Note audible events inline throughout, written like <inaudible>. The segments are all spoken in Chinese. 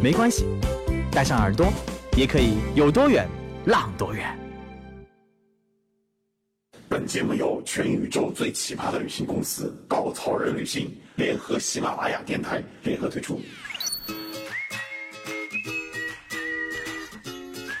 没关系，带上耳朵，也可以有多远浪多远。本节目由全宇宙最奇葩的旅行公司稻草人旅行联合喜马拉雅电台联合推出。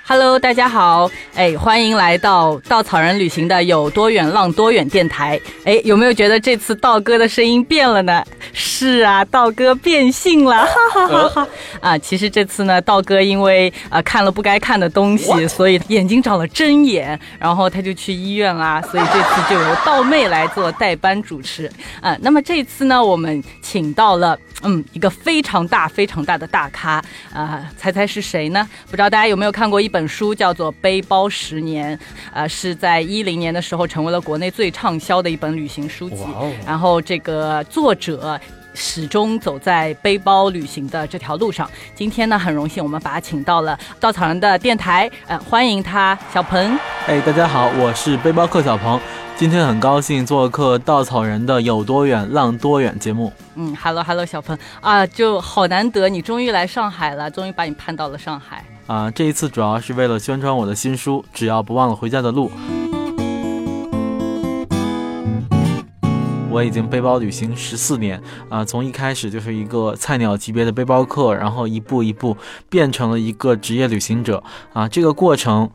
Hello，大家好，哎，欢迎来到稻草人旅行的有多远浪多远电台。哎，有没有觉得这次道哥的声音变了呢？是啊，道哥变性了，哈哈哈哈！啊，其实这次呢，道哥因为呃看了不该看的东西，所以眼睛长了针眼，然后他就去医院啦。所以这次就由道妹来做代班主持。啊，那么这次呢，我们请到了嗯一个非常大非常大的大咖啊、猜猜是谁呢？不知道大家有没有看过一本书，叫做《背包十年》，呃，是在一零年的时候成为了国内最畅销的一本旅行书籍。然后这个作者。始终走在背包旅行的这条路上。今天呢，很荣幸我们把他请到了稻草人的电台，呃，欢迎他，小鹏。哎，大家好，我是背包客小鹏，今天很高兴做客稻草人的有多远浪多远节目。嗯，Hello Hello，小鹏啊，就好难得，你终于来上海了，终于把你盼到了上海。啊，这一次主要是为了宣传我的新书《只要不忘了回家的路》。我已经背包旅行十四年啊，从一开始就是一个菜鸟级别的背包客，然后一步一步变成了一个职业旅行者啊。这个过程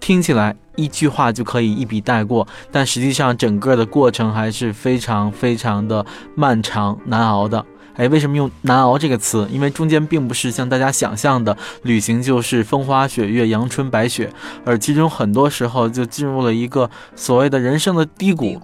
听起来一句话就可以一笔带过，但实际上整个的过程还是非常非常的漫长难熬的。哎，为什么用“难熬”这个词？因为中间并不是像大家想象的旅行就是风花雪月、阳春白雪，而其中很多时候就进入了一个所谓的人生的低谷。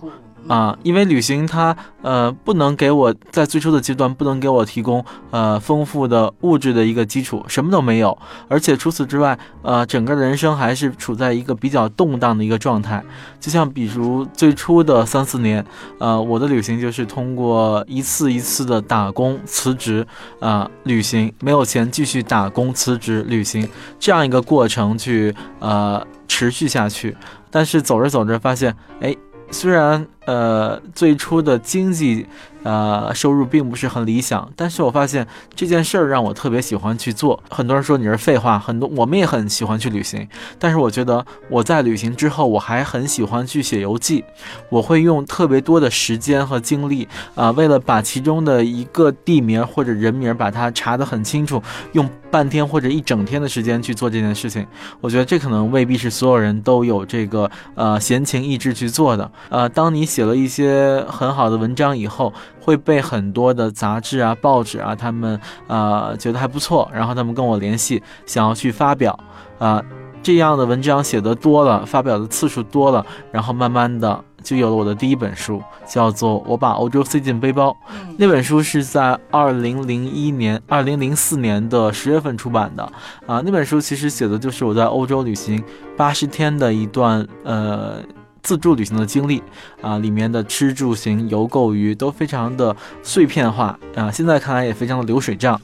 啊，因为旅行它呃不能给我在最初的阶段不能给我提供呃丰富的物质的一个基础，什么都没有，而且除此之外，呃整个人生还是处在一个比较动荡的一个状态。就像比如最初的三四年，呃我的旅行就是通过一次一次的打工辞职啊、旅行，没有钱继续打工辞职旅行这样一个过程去呃持续下去，但是走着走着发现，哎。虽然呃最初的经济呃收入并不是很理想，但是我发现这件事儿让我特别喜欢去做。很多人说你是废话，很多我们也很喜欢去旅行，但是我觉得我在旅行之后，我还很喜欢去写游记。我会用特别多的时间和精力啊、为了把其中的一个地名或者人名把它查得很清楚，用半天或者一整天的时间去做这件事情。我觉得这可能未必是所有人都有这个呃闲情逸致去做的。呃，当你写了一些很好的文章以后，会被很多的杂志啊、报纸啊，他们呃觉得还不错，然后他们跟我联系，想要去发表啊、这样的文章写的多了，发表的次数多了，然后慢慢的就有了我的第一本书，叫做《我把欧洲塞进背包》。那本书是在二零零一年、二零零四年的十月份出版的啊。那本书其实写的就是我在欧洲旅行八十天的一段呃自助旅行的经历啊，里面的吃住行游购娱都非常的碎片化啊，现在看来也非常的流水账。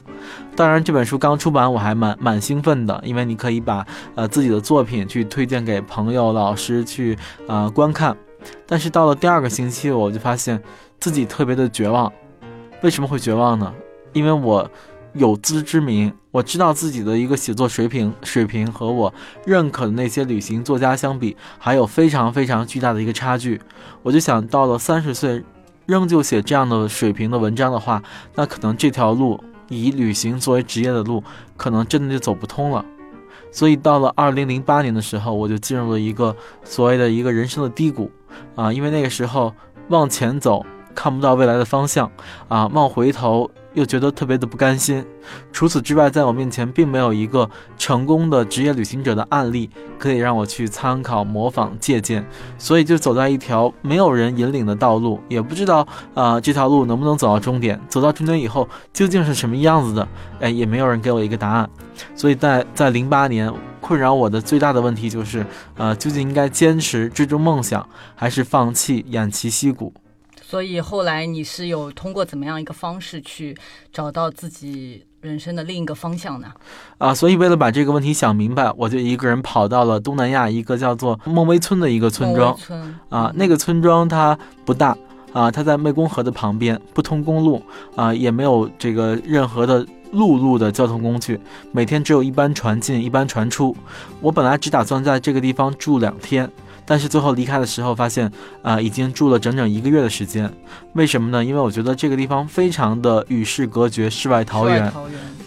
当然，这本书刚出版，我还蛮蛮兴奋的，因为你可以把呃自己的作品去推荐给朋友、老师去呃观看。但是到了第二个星期，我就发现自己特别的绝望。为什么会绝望呢？因为我有自知之明，我知道自己的一个写作水平水平和我认可的那些旅行作家相比，还有非常非常巨大的一个差距。我就想到了三十岁，仍旧写这样的水平的文章的话，那可能这条路以旅行作为职业的路，可能真的就走不通了。所以到了二零零八年的时候，我就进入了一个所谓的一个人生的低谷啊，因为那个时候往前走看不到未来的方向，啊，往回头又觉得特别的不甘心。除此之外，在我面前并没有一个成功的职业旅行者的案例可以让我去参考、模仿、借鉴，所以就走在一条没有人引领的道路，也不知道啊这条路能不能走到终点，走到终点以后究竟是什么样子的，哎，也没有人给我一个答案。所以在在零八年，困扰我的最大的问题就是，呃，究竟应该坚持追逐梦想，还是放弃偃旗息鼓？所以后来你是有通过怎么样一个方式去找到自己人生的另一个方向呢？啊，所以为了把这个问题想明白，我就一个人跑到了东南亚一个叫做孟威村的一个村庄。啊，那个村庄它不大啊，它在湄公河的旁边，不通公路啊，也没有这个任何的陆路的交通工具，每天只有一班船进，一班船出。我本来只打算在这个地方住两天。但是最后离开的时候，发现啊，已经住了整整一个月的时间。为什么呢？因为我觉得这个地方非常的与世隔绝，世外桃源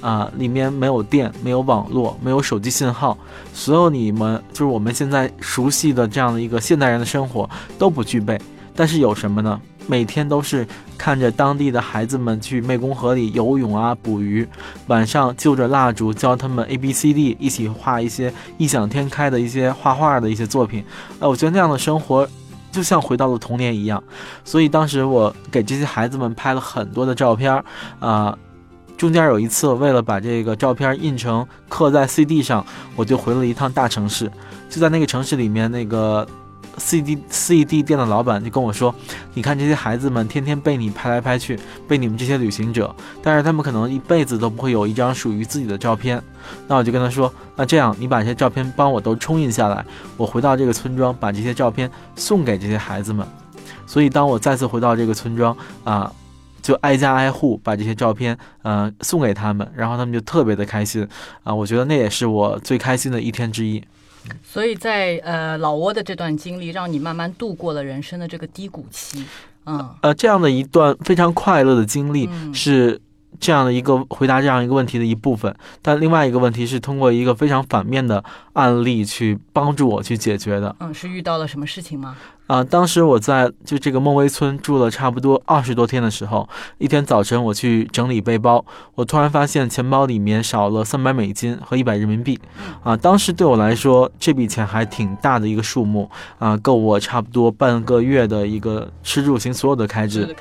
啊，里面没有电，没有网络，没有手机信号，所有你们就是我们现在熟悉的这样的一个现代人的生活都不具备。但是有什么呢？每天都是看着当地的孩子们去湄公河里游泳啊、捕鱼，晚上就着蜡烛教他们 A B C D，一起画一些异想天开的一些画画的一些作品。哎，我觉得那样的生活就像回到了童年一样。所以当时我给这些孩子们拍了很多的照片，啊，中间有一次为了把这个照片印成刻在 C D 上，我就回了一趟大城市，就在那个城市里面那个。C D C D 店的老板就跟我说：“你看这些孩子们天天被你拍来拍去，被你们这些旅行者，但是他们可能一辈子都不会有一张属于自己的照片。”那我就跟他说：“那这样，你把这些照片帮我都冲印下来，我回到这个村庄，把这些照片送给这些孩子们。”所以当我再次回到这个村庄啊，就挨家挨户把这些照片呃送给他们，然后他们就特别的开心啊！我觉得那也是我最开心的一天之一。所以在呃老挝的这段经历，让你慢慢度过了人生的这个低谷期，嗯，呃，这样的一段非常快乐的经历是。这样的一个回答这样一个问题的一部分，但另外一个问题是通过一个非常反面的案例去帮助我去解决的。嗯，是遇到了什么事情吗？啊，当时我在就这个孟威村住了差不多二十多天的时候，一天早晨我去整理背包，我突然发现钱包里面少了三百美金和一百人民币。啊，当时对我来说这笔钱还挺大的一个数目啊，够我差不多半个月的一个吃住行所有的开支。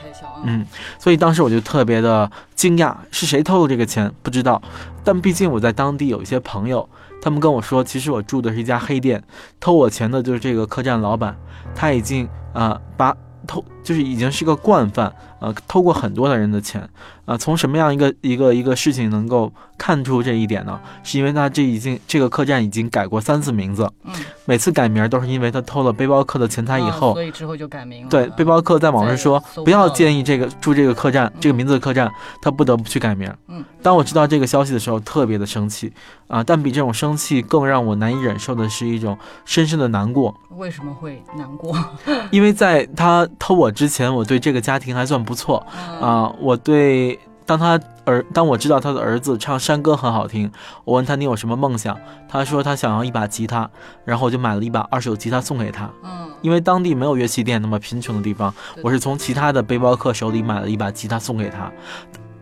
嗯，所以当时我就特别的惊讶，是谁偷了这个钱？不知道，但毕竟我在当地有一些朋友，他们跟我说，其实我住的是一家黑店，偷我钱的就是这个客栈老板，他已经啊把偷就是已经是个惯犯。呃，偷过很多的人的钱，啊，从什么样一个一个一个事情能够看出这一点呢？是因为他这已经这个客栈已经改过三次名字，嗯，每次改名都是因为他偷了背包客的钱财以后，所以之后就改名了。对，背包客在网上说不要建议这个住这个客栈，这个名字的客栈，他不得不去改名。嗯，当我知道这个消息的时候，特别的生气，啊，但比这种生气更让我难以忍受的是一种深深的难过。为什么会难过？<laughs> 因为在他偷我之前，我对这个家庭还算。不错啊，我对当他儿当我知道他的儿子唱山歌很好听，我问他你有什么梦想，他说他想要一把吉他，然后我就买了一把二手吉他送给他。嗯，因为当地没有乐器店，那么贫穷的地方，我是从其他的背包客手里买了一把吉他送给他。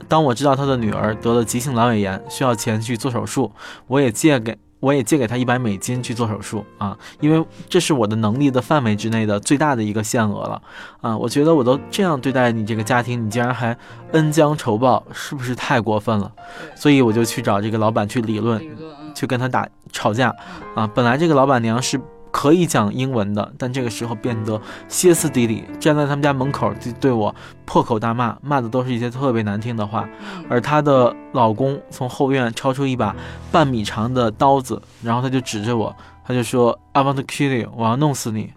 当我知道他的女儿得了急性阑尾炎，需要钱去做手术，我也借给。我也借给他一百美金去做手术啊，因为这是我的能力的范围之内的最大的一个限额了啊！我觉得我都这样对待你这个家庭，你竟然还恩将仇报，是不是太过分了？所以我就去找这个老板去理论，去跟他打吵架啊！本来这个老板娘是。可以讲英文的，但这个时候变得歇斯底里，站在他们家门口就对我破口大骂，骂的都是一些特别难听的话。而她的老公从后院抄出一把半米长的刀子，然后他就指着我，他就说：“I want to kill you，我要弄死你。”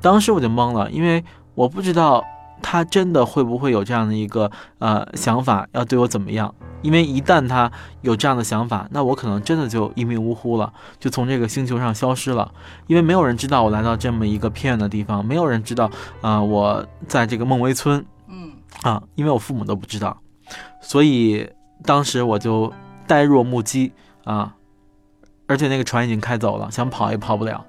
当时我就懵了，因为我不知道他真的会不会有这样的一个呃想法，要对我怎么样。因为一旦他有这样的想法，那我可能真的就一命呜呼了，就从这个星球上消失了。因为没有人知道我来到这么一个偏远的地方，没有人知道啊，我在这个孟威村，嗯，啊，因为我父母都不知道，所以当时我就呆若木鸡啊，而且那个船已经开走了，想跑也跑不了。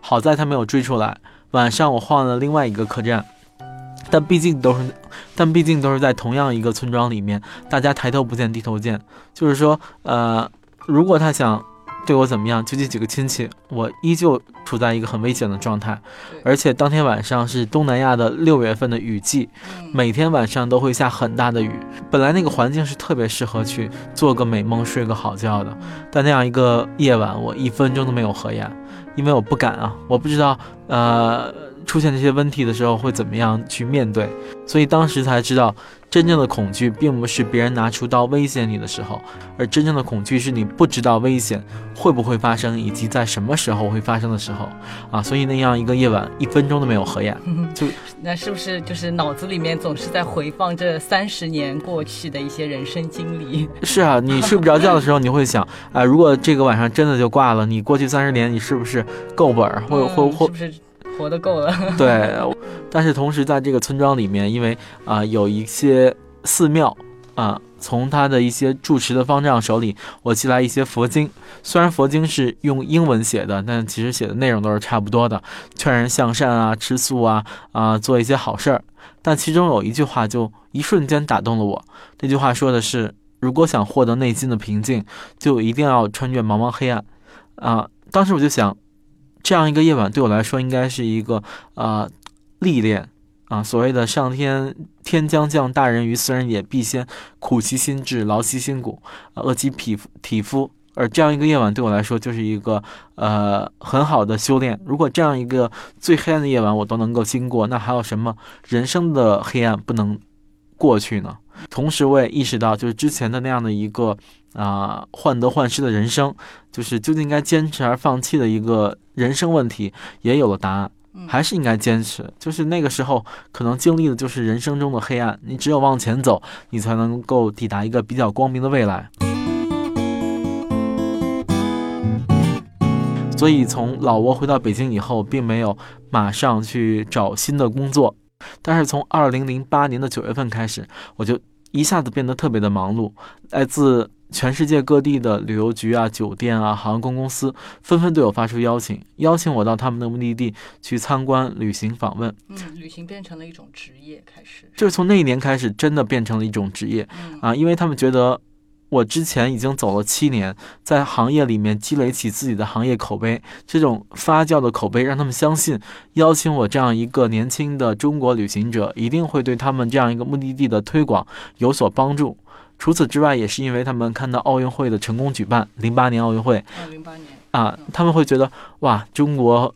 好在他没有追出来。晚上我换了另外一个客栈。但毕竟都是，但毕竟都是在同样一个村庄里面，大家抬头不见低头见。就是说，呃，如果他想对我怎么样，就这几个亲戚，我依旧处在一个很危险的状态。而且当天晚上是东南亚的六月份的雨季，每天晚上都会下很大的雨。本来那个环境是特别适合去做个美梦、睡个好觉的，但那样一个夜晚，我一分钟都没有合眼，因为我不敢啊，我不知道，呃。出现这些问题的时候会怎么样去面对？所以当时才知道，真正的恐惧并不是别人拿出刀威胁你的时候，而真正的恐惧是你不知道危险会不会发生，以及在什么时候会发生的时候啊！所以那样一个夜晚，一分钟都没有合眼，<laughs> 就那是不是就是脑子里面总是在回放这三十年过去的一些人生经历？是啊，你睡不着觉的时候，你会想 <laughs> 啊，如果这个晚上真的就挂了，你过去三十年你是不是够本儿？或或或是不是？活得够了，<laughs> 对。但是同时，在这个村庄里面，因为啊有一些寺庙啊，从他的一些住持的方丈手里，我寄来一些佛经。虽然佛经是用英文写的，但其实写的内容都是差不多的，劝人向善啊，吃素啊，啊做一些好事儿。但其中有一句话就一瞬间打动了我。那句话说的是：如果想获得内心的平静，就一定要穿越茫茫黑暗。啊，当时我就想。这样一个夜晚对我来说应该是一个呃历练啊，所谓的上天天将降大任于斯人也，必先苦其心志，劳其筋骨，饿其体肤体肤。而这样一个夜晚对我来说就是一个呃很好的修炼。如果这样一个最黑暗的夜晚我都能够经过，那还有什么人生的黑暗不能过去呢？同时，我也意识到，就是之前的那样的一个啊患得患失的人生，就是究竟应该坚持而放弃的一个人生问题，也有了答案，还是应该坚持。就是那个时候，可能经历的就是人生中的黑暗，你只有往前走，你才能够抵达一个比较光明的未来。所以，从老挝回到北京以后，并没有马上去找新的工作。但是从二零零八年的九月份开始，我就一下子变得特别的忙碌。来自全世界各地的旅游局啊、酒店啊、航空公司纷纷对我发出邀请，邀请我到他们的目的地去参观、旅行、访问。嗯，旅行变成了一种职业，开始就是从那一年开始，真的变成了一种职业啊，因为他们觉得。我之前已经走了七年，在行业里面积累起自己的行业口碑，这种发酵的口碑让他们相信，邀请我这样一个年轻的中国旅行者，一定会对他们这样一个目的地的推广有所帮助。除此之外，也是因为他们看到奥运会的成功举办，零八年奥运会，零八年啊，他们会觉得哇，中国。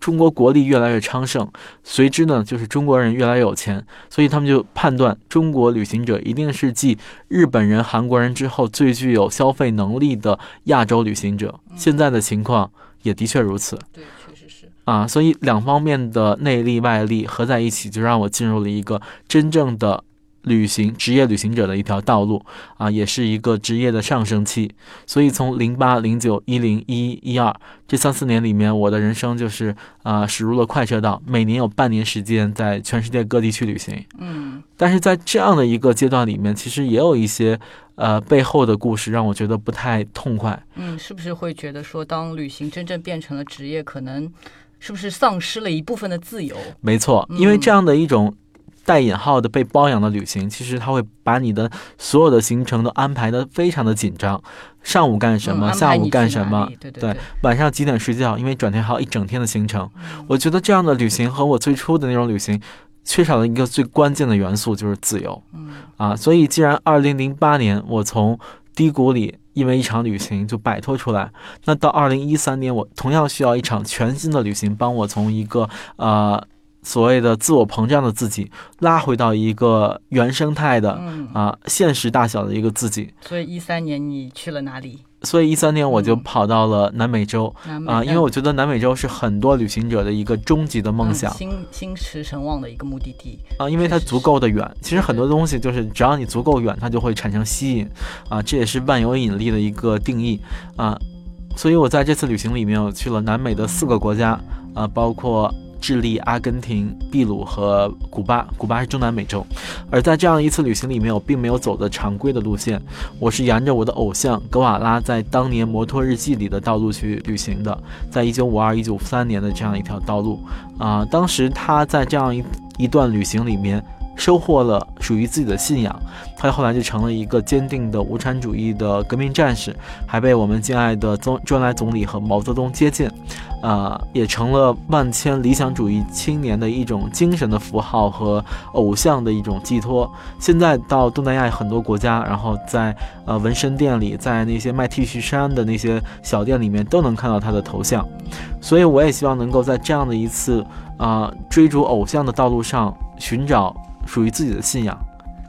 中国国力越来越昌盛，随之呢就是中国人越来越有钱，所以他们就判断中国旅行者一定是继日本人、韩国人之后最具有消费能力的亚洲旅行者。现在的情况也的确如此。对，确实是啊，所以两方面的内力外力合在一起，就让我进入了一个真正的。旅行职业旅行者的一条道路啊，也是一个职业的上升期。所以从零八、零九、一零、一一、一二这三四年里面，我的人生就是啊驶入了快车道，每年有半年时间在全世界各地去旅行。嗯，但是在这样的一个阶段里面，其实也有一些呃背后的故事让我觉得不太痛快。嗯，是不是会觉得说，当旅行真正变成了职业，可能是不是丧失了一部分的自由？没错，因为这样的一种。带引号的被包养的旅行，其实他会把你的所有的行程都安排的非常的紧张，上午干什么，下午干什么，对，晚上几点睡觉，因为转天还有一整天的行程。我觉得这样的旅行和我最初的那种旅行，缺少了一个最关键的元素，就是自由。啊，所以既然二零零八年我从低谷里因为一场旅行就摆脱出来，那到二零一三年我同样需要一场全新的旅行，帮我从一个呃。所谓的自我膨胀的自己，拉回到一个原生态的啊现实大小的一个自己。所以一三年你去了哪里？所以一三年我就跑到了南美洲啊，因为我觉得南美洲是很多旅行者的一个终极的梦想，心心驰神往的一个目的地啊，因为它足够的远。其实很多东西就是只要你足够远，它就会产生吸引啊，这也是万有引力的一个定义啊。所以我在这次旅行里面，我去了南美的四个国家啊，包括。智利、阿根廷、秘鲁和古巴。古巴是中南美洲。而在这样一次旅行里面，我并没有走的常规的路线，我是沿着我的偶像格瓦拉在当年《摩托日记》里的道路去旅行的，在一九五二、一九五三年的这样一条道路啊，当时他在这样一一段旅行里面。收获了属于自己的信仰，他后来就成了一个坚定的无产主义的革命战士，还被我们敬爱的周周恩来总理和毛泽东接见，啊，也成了万千理想主义青年的一种精神的符号和偶像的一种寄托。现在到东南亚很多国家，然后在呃纹身店里，在那些卖 T 恤衫的那些小店里面，都能看到他的头像。所以我也希望能够在这样的一次啊追逐偶像的道路上寻找。属于自己的信仰，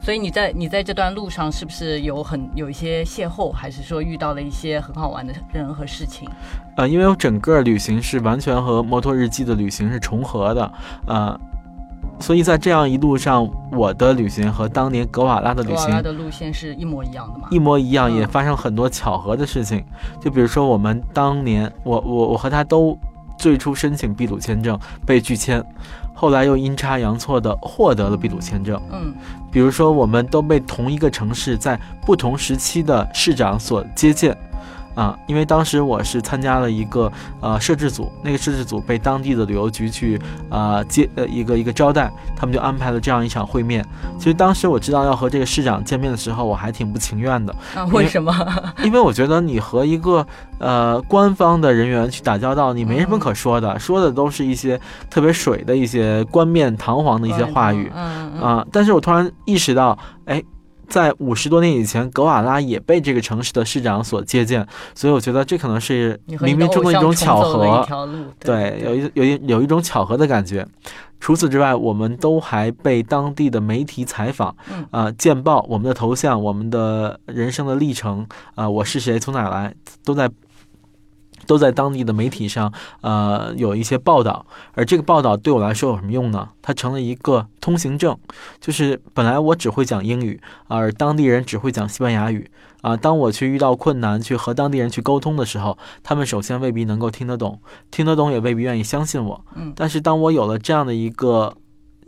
所以你在你在这段路上是不是有很有一些邂逅，还是说遇到了一些很好玩的人和事情？呃，因为我整个旅行是完全和摩托日记的旅行是重合的，呃，所以在这样一路上，我的旅行和当年格瓦拉的旅行，格瓦拉的路线是一模一样的吗？一模一样，也发生很多巧合的事情，就比如说我们当年，我我我和他都最初申请秘鲁签证被拒签。后来又阴差阳错的获得了秘鲁签证。嗯，比如说，我们都被同一个城市在不同时期的市长所接见。啊，因为当时我是参加了一个呃摄制组，那个摄制组被当地的旅游局去啊接呃一个一个招待，他们就安排了这样一场会面。其实当时我知道要和这个市长见面的时候，我还挺不情愿的。啊，为什么？因为我觉得你和一个呃官方的人员去打交道，你没什么可说的，说的都是一些特别水的一些冠冕堂皇的一些话语。嗯嗯。啊，但是我突然意识到，哎。在五十多年以前，格瓦拉也被这个城市的市长所接见，所以我觉得这可能是冥冥中的一种巧合。对，有一有一有一种巧合的感觉。除此之外，我们都还被当地的媒体采访，啊，见报我们的头像，我们的人生的历程，啊，我是谁，从哪来，都在。都在当地的媒体上，呃，有一些报道，而这个报道对我来说有什么用呢？它成了一个通行证，就是本来我只会讲英语，而当地人只会讲西班牙语，啊，当我去遇到困难，去和当地人去沟通的时候，他们首先未必能够听得懂，听得懂也未必愿意相信我，嗯，但是当我有了这样的一个。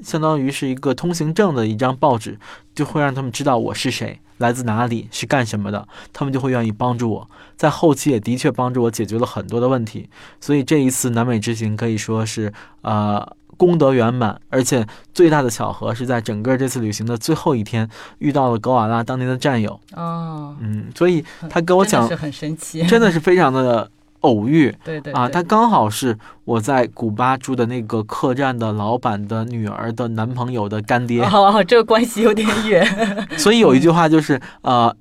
相当于是一个通行证的一张报纸，就会让他们知道我是谁，来自哪里，是干什么的，他们就会愿意帮助我。在后期也的确帮助我解决了很多的问题，所以这一次南美之行可以说是呃功德圆满，而且最大的巧合是在整个这次旅行的最后一天遇到了格瓦拉当年的战友。哦，嗯，所以他跟我讲，是很神奇，真的是非常的。偶遇，对对啊，他刚好是我在古巴住的那个客栈的老板的女儿的男朋友的干爹，哦，这个关系有点远。<laughs> 所以有一句话就是，呃，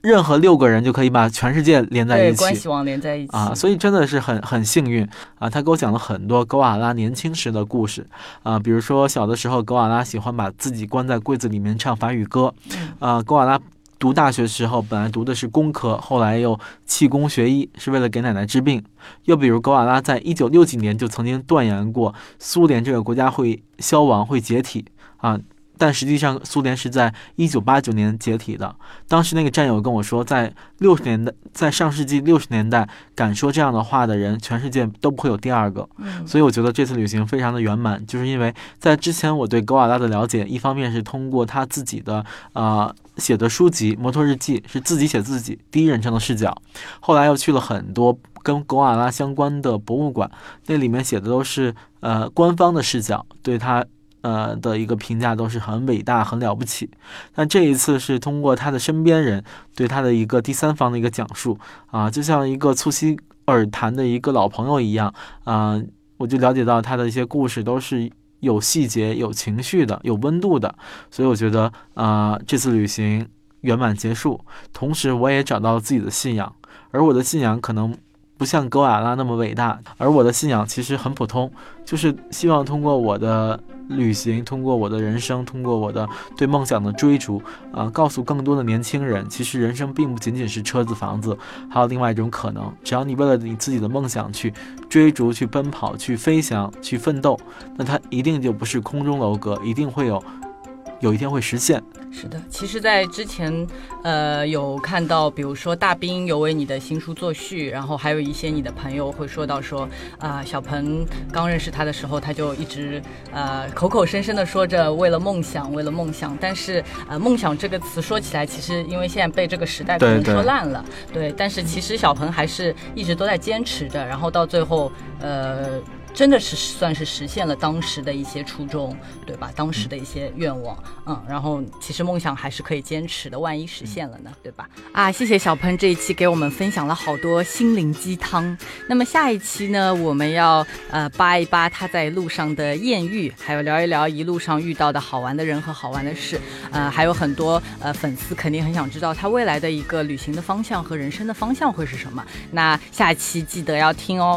任何六个人就可以把全世界连在一起，关系网连在一起啊，所以真的是很很幸运啊。他给我讲了很多格瓦拉年轻时的故事啊，比如说小的时候，格瓦拉喜欢把自己关在柜子里面唱法语歌，啊，格瓦拉。读大学时候，本来读的是工科，后来又弃工学医，是为了给奶奶治病。又比如，格瓦拉在一九六几年就曾经断言过，苏联这个国家会消亡、会解体啊。但实际上，苏联是在一九八九年解体的。当时那个战友跟我说，在六十年代，在上世纪六十年代，敢说这样的话的人，全世界都不会有第二个。所以我觉得这次旅行非常的圆满，就是因为在之前我对格瓦拉的了解，一方面是通过他自己的啊写的书籍《摩托日记》，是自己写自己第一人称的视角。后来又去了很多跟格瓦拉相关的博物馆，那里面写的都是呃官方的视角，对他。呃的一个评价都是很伟大、很了不起，但这一次是通过他的身边人对他的一个第三方的一个讲述啊，就像一个促膝而谈的一个老朋友一样啊，我就了解到他的一些故事都是有细节、有情绪的、有温度的，所以我觉得啊，这次旅行圆满结束，同时我也找到了自己的信仰，而我的信仰可能。不像格瓦拉那么伟大，而我的信仰其实很普通，就是希望通过我的旅行，通过我的人生，通过我的对梦想的追逐，啊，告诉更多的年轻人，其实人生并不仅仅是车子、房子，还有另外一种可能。只要你为了你自己的梦想去追逐、去奔跑、去飞翔、去奋斗，那它一定就不是空中楼阁，一定会有有一天会实现。是的，其实，在之前，呃，有看到，比如说大兵有为你的新书作序，然后还有一些你的朋友会说到说，啊，小鹏刚认识他的时候，他就一直呃口口声声的说着为了梦想，为了梦想，但是呃，梦想这个词说起来，其实因为现在被这个时代可能说烂了，对，但是其实小鹏还是一直都在坚持着，然后到最后，呃。真的是算是实现了当时的一些初衷，对吧？当时的一些愿望，嗯，然后其实梦想还是可以坚持的，万一实现了呢，对吧？啊，谢谢小鹏这一期给我们分享了好多心灵鸡汤。那么下一期呢，我们要呃扒一扒他在路上的艳遇，还有聊一聊一路上遇到的好玩的人和好玩的事。呃，还有很多呃粉丝肯定很想知道他未来的一个旅行的方向和人生的方向会是什么。那下期记得要听哦。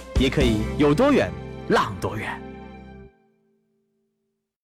也可以有多远，浪多远。